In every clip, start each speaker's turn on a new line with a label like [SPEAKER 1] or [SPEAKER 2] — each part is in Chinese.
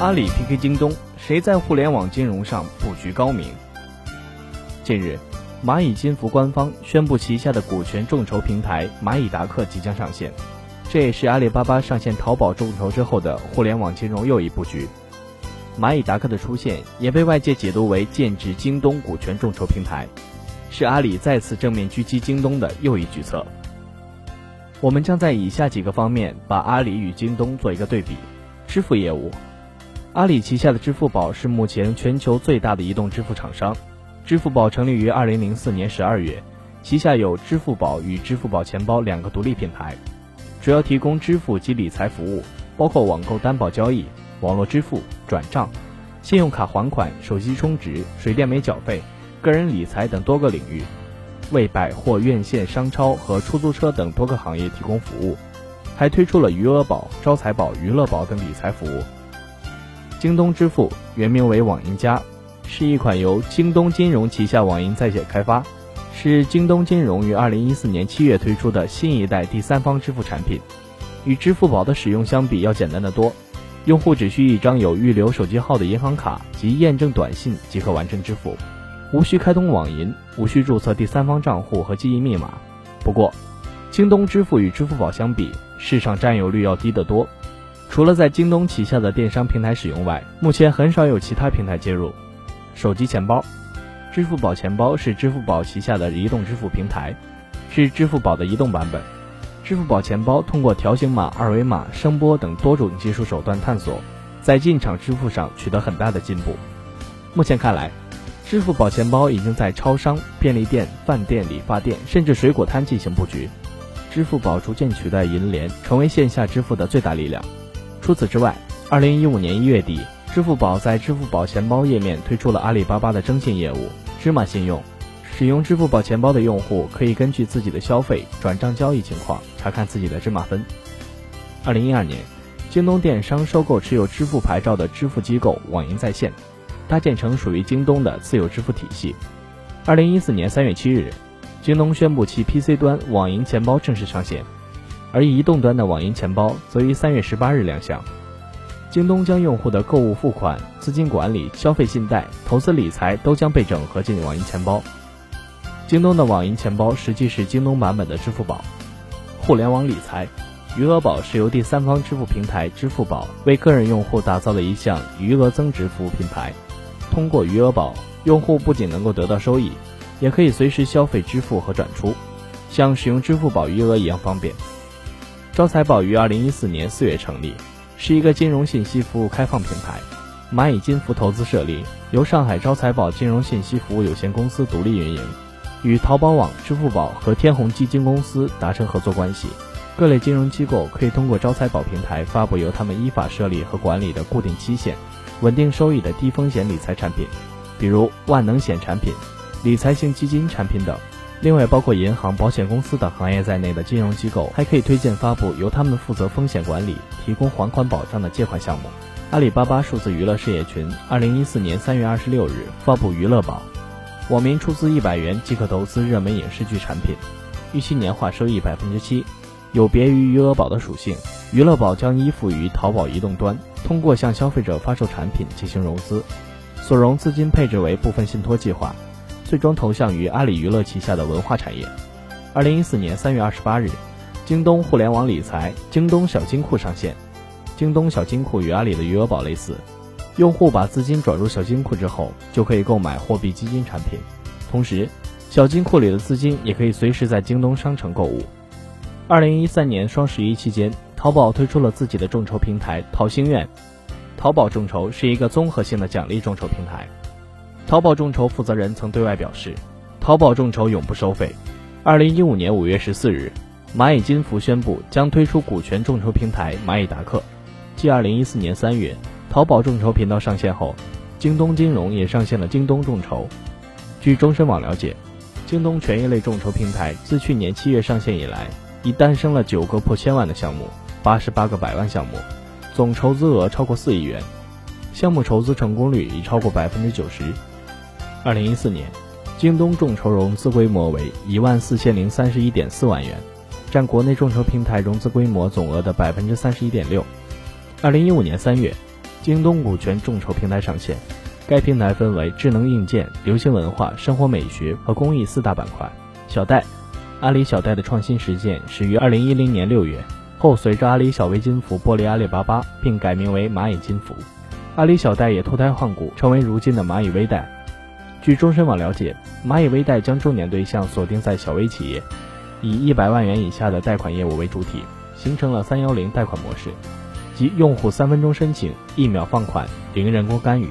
[SPEAKER 1] 阿里 PK 京东，谁在互联网金融上布局高明？近日，蚂蚁金服官方宣布旗下的股权众筹平台蚂蚁达克即将上线，这也是阿里巴巴上线淘宝众筹之后的互联网金融又一布局。蚂蚁达克的出现也被外界解读为建制京东股权众筹平台，是阿里再次正面狙击京东的又一举措。我们将在以下几个方面把阿里与京东做一个对比：支付业务。阿里旗下的支付宝是目前全球最大的移动支付厂商。支付宝成立于二零零四年十二月，旗下有支付宝与支付宝钱包两个独立品牌，主要提供支付及理财服务，包括网购担保交易、网络支付、转账、信用卡还款、手机充值、水电煤缴费、个人理财等多个领域，为百货、院线、商超和出租车等多个行业提供服务，还推出了余额宝、招财宝、娱乐宝等理财服务。京东支付原名为网银加，是一款由京东金融旗下网银在线开发，是京东金融于二零一四年七月推出的新一代第三方支付产品。与支付宝的使用相比要简单的多，用户只需一张有预留手机号的银行卡及验证短信即可完成支付，无需开通网银，无需注册第三方账户和记忆密码。不过，京东支付与支付宝相比，市场占有率要低得多。除了在京东旗下的电商平台使用外，目前很少有其他平台接入。手机钱包，支付宝钱包是支付宝旗下的移动支付平台，是支付宝的移动版本。支付宝钱包通过条形码、二维码、声波等多种技术手段探索，在进场支付上取得很大的进步。目前看来，支付宝钱包已经在超商、便利店、饭店、理发店，甚至水果摊进行布局。支付宝逐渐取代银联，成为线下支付的最大力量。除此之外，二零一五年一月底，支付宝在支付宝钱包页面推出了阿里巴巴的征信业务“芝麻信用”。使用支付宝钱包的用户可以根据自己的消费、转账交易情况查看自己的芝麻分。二零一二年，京东电商收购持有支付牌照的支付机构网银在线，搭建成属于京东的自有支付体系。二零一四年三月七日，京东宣布其 PC 端网银钱包正式上线。而移动端的网银钱包则于三月十八日亮相。京东将用户的购物、付款、资金管理、消费信贷、投资理财都将被整合进网银钱包。京东的网银钱包实际是京东版本的支付宝。互联网理财，余额宝是由第三方支付平台支付宝为个人用户打造的一项余额增值服务品牌。通过余额宝，用户不仅能够得到收益，也可以随时消费支付和转出，像使用支付宝余额一样方便。招财宝于二零一四年四月成立，是一个金融信息服务开放平台，蚂蚁金服投资设立，由上海招财宝金融信息服务有限公司独立运营，与淘宝网、支付宝和天弘基金公司达成合作关系。各类金融机构可以通过招财宝平台发布由他们依法设立和管理的固定期限、稳定收益的低风险理财产品，比如万能险产品、理财型基金产品等。另外，包括银行、保险公司等行业在内的金融机构，还可以推荐发布由他们负责风险管理、提供还款保障的借款项目。阿里巴巴数字娱乐事业群二零一四年三月二十六日发布娱乐宝，网民出资一百元即可投资热门影视剧产品，预期年化收益百分之七。有别于余额宝的属性，娱乐宝将依附于淘宝移动端，通过向消费者发售产品进行融资，所融资金配置为部分信托计划。最终投向于阿里娱乐旗下的文化产业。二零一四年三月二十八日，京东互联网理财京东小金库上线。京东小金库与阿里的余额宝类似，用户把资金转入小金库之后，就可以购买货币基金产品。同时，小金库里的资金也可以随时在京东商城购物。二零一三年双十一期间，淘宝推出了自己的众筹平台淘心愿。淘宝众筹是一个综合性的奖励众筹平台。淘宝众筹负责人曾对外表示，淘宝众筹永不收费。二零一五年五月十四日，蚂蚁金服宣布将推出股权众筹平台蚂蚁达克。继二零一四年三月淘宝众筹频道上线后，京东金融也上线了京东众筹。据终身网了解，京东权益类众筹平台自去年七月上线以来，已诞生了九个破千万的项目，八十八个百万项目，总筹资额超过四亿元，项目筹资成功率已超过百分之九十。二零一四年，京东众筹融资规模为一万四千零三十一点四万元，占国内众筹平台融资规模总额的百分之三十一点六。二零一五年三月，京东股权众筹平台上线。该平台分为智能硬件、流行文化、生活美学和公益四大板块。小贷，阿里小贷的创新实践始于二零一零年六月，后随着阿里小微金服剥离阿里巴巴，并改名为蚂蚁金服，阿里小贷也脱胎换骨，成为如今的蚂蚁微贷。据中深网了解，蚂蚁微贷将重点对象锁定在小微企业，以一百万元以下的贷款业务为主体，形成了三幺零贷款模式，即用户三分钟申请，一秒放款，零人工干预。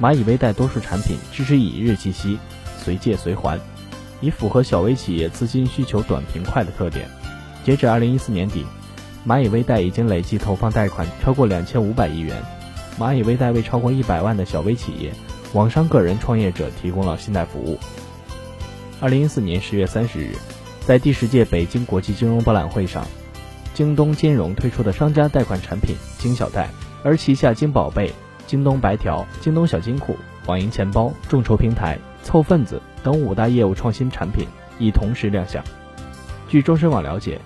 [SPEAKER 1] 蚂蚁微贷多数产品支持以日计息、随借随还，以符合小微企业资金需求短平快的特点。截止二零一四年底，蚂蚁微贷已经累计投放贷款超过两千五百亿元。蚂蚁微贷为超过一百万的小微企业、网商个人创业者提供了信贷服务。二零一四年十月三十日，在第十届北京国际金融博览会上，京东金融推出的商家贷款产品京小贷，而旗下京宝贝。京东白条、京东小金库、网银钱包、众筹平台、凑份子等五大业务创新产品已同时亮相。据中深网了解，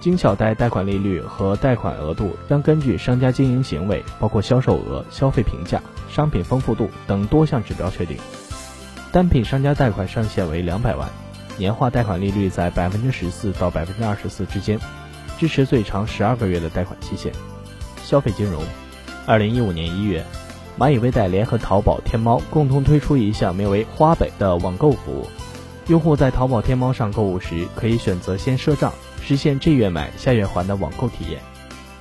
[SPEAKER 1] 京小贷贷款利率和贷款额度将根据商家经营行为，包括销售额、消费评价、商品丰富度等多项指标确定。单品商家贷款上限为两百万，年化贷款利率在百分之十四到百分之二十四之间，支持最长十二个月的贷款期限。消费金融，二零一五年一月。蚂蚁微贷联合淘宝、天猫共同推出一项名为“花呗”的网购服务。用户在淘宝、天猫上购物时，可以选择先赊账，实现这月买下月还的网购体验。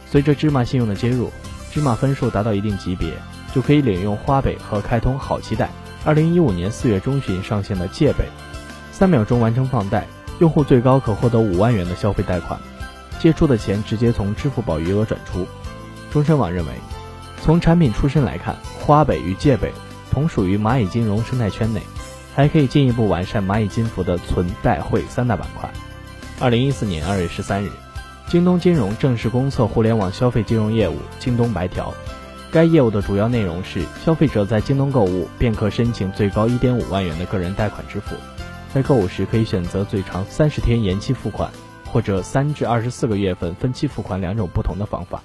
[SPEAKER 1] 随着芝麻信用的接入，芝麻分数达到一定级别，就可以领用花呗和开通好期贷。二零一五年四月中旬上线的借呗，三秒钟完成放贷，用户最高可获得五万元的消费贷款，借出的钱直接从支付宝余额转出。中深网认为。从产品出身来看，花呗与借呗同属于蚂蚁金融生态圈内，还可以进一步完善蚂蚁金服的存贷汇三大板块。二零一四年二月十三日，京东金融正式公测互联网消费金融业务京东白条。该业务的主要内容是，消费者在京东购物便可申请最高一点五万元的个人贷款支付，在购物时可以选择最长三十天延期付款，或者三至二十四个月份分期付款两种不同的方法。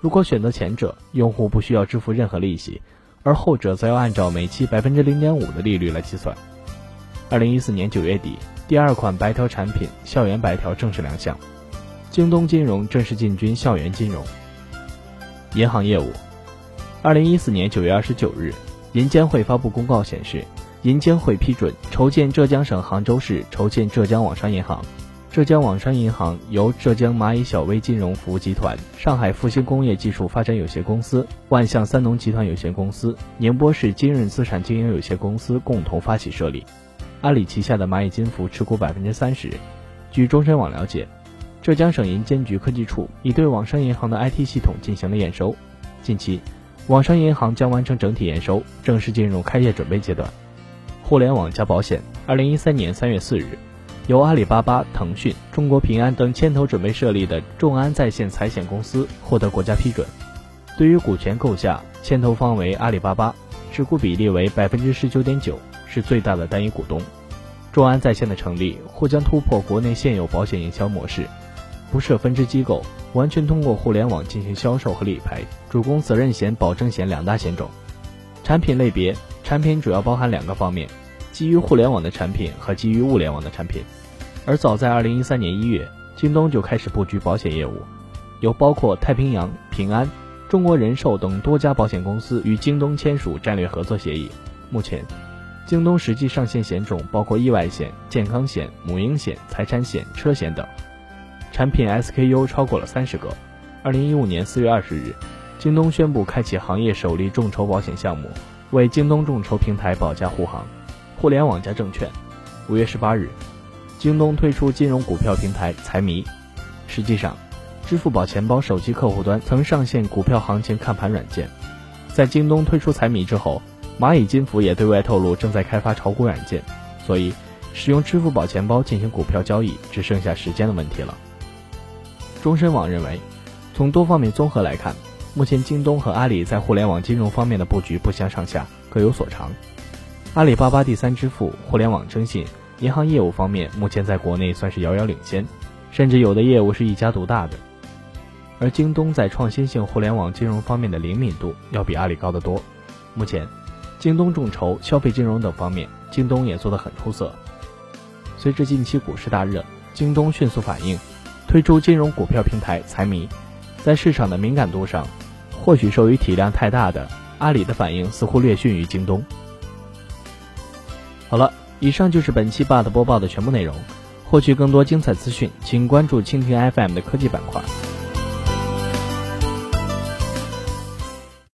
[SPEAKER 1] 如果选择前者，用户不需要支付任何利息，而后者则要按照每期百分之零点五的利率来计算。二零一四年九月底，第二款白条产品校园白条正式亮相，京东金融正式进军校园金融。银行业务，二零一四年九月二十九日，银监会发布公告显示，银监会批准筹建浙江省杭州市筹建浙江网商银行。浙江网商银行由浙江蚂蚁小微金融服务集团、上海复兴工业技术发展有限公司、万象三农集团有限公司、宁波市金润资产经营有限公司共同发起设立。阿里旗下的蚂蚁金服持股百分之三十。据中深网了解，浙江省银监局科技处已对网商银行的 IT 系统进行了验收，近期，网商银行将完成整体验收，正式进入开业准备阶段。互联网加保险，二零一三年三月四日。由阿里巴巴、腾讯、中国平安等牵头准备设立的众安在线财险公司获得国家批准。对于股权构架，牵头方为阿里巴巴，持股比例为百分之十九点九，是最大的单一股东。众安在线的成立或将突破国内现有保险营销模式，不设分支机构，完全通过互联网进行销售和理赔，主攻责任险、保证险两大险种。产品类别，产品主要包含两个方面。基于互联网的产品和基于物联网的产品，而早在二零一三年一月，京东就开始布局保险业务，有包括太平洋、平安、中国人寿等多家保险公司与京东签署战略合作协议。目前，京东实际上线险种包括意外险、健康险、母婴险、财产险、车险等，产品 SKU 超过了三十个。二零一五年四月二十日，京东宣布开启行业首例众筹保险项目，为京东众筹平台保驾护航。互联网加证券，五月十八日，京东推出金融股票平台财迷。实际上，支付宝钱包手机客户端曾上线股票行情看盘软件。在京东推出财迷之后，蚂蚁金服也对外透露正在开发炒股软件，所以使用支付宝钱包进行股票交易只剩下时间的问题了。中深网认为，从多方面综合来看，目前京东和阿里在互联网金融方面的布局不相上下，各有所长。阿里巴巴第三支付、互联网征信、银行业务方面，目前在国内算是遥遥领先，甚至有的业务是一家独大的。而京东在创新性互联网金融方面的灵敏度要比阿里高得多。目前，京东众筹、消费金融等方面，京东也做得很出色。随着近期股市大热，京东迅速反应，推出金融股票平台财迷。在市场的敏感度上，或许受于体量太大的阿里的反应似乎略逊于京东。好了，以上就是本期 BUT 播报的全部内容。获取更多精彩资讯，请关注蜻蜓 FM 的科技板块。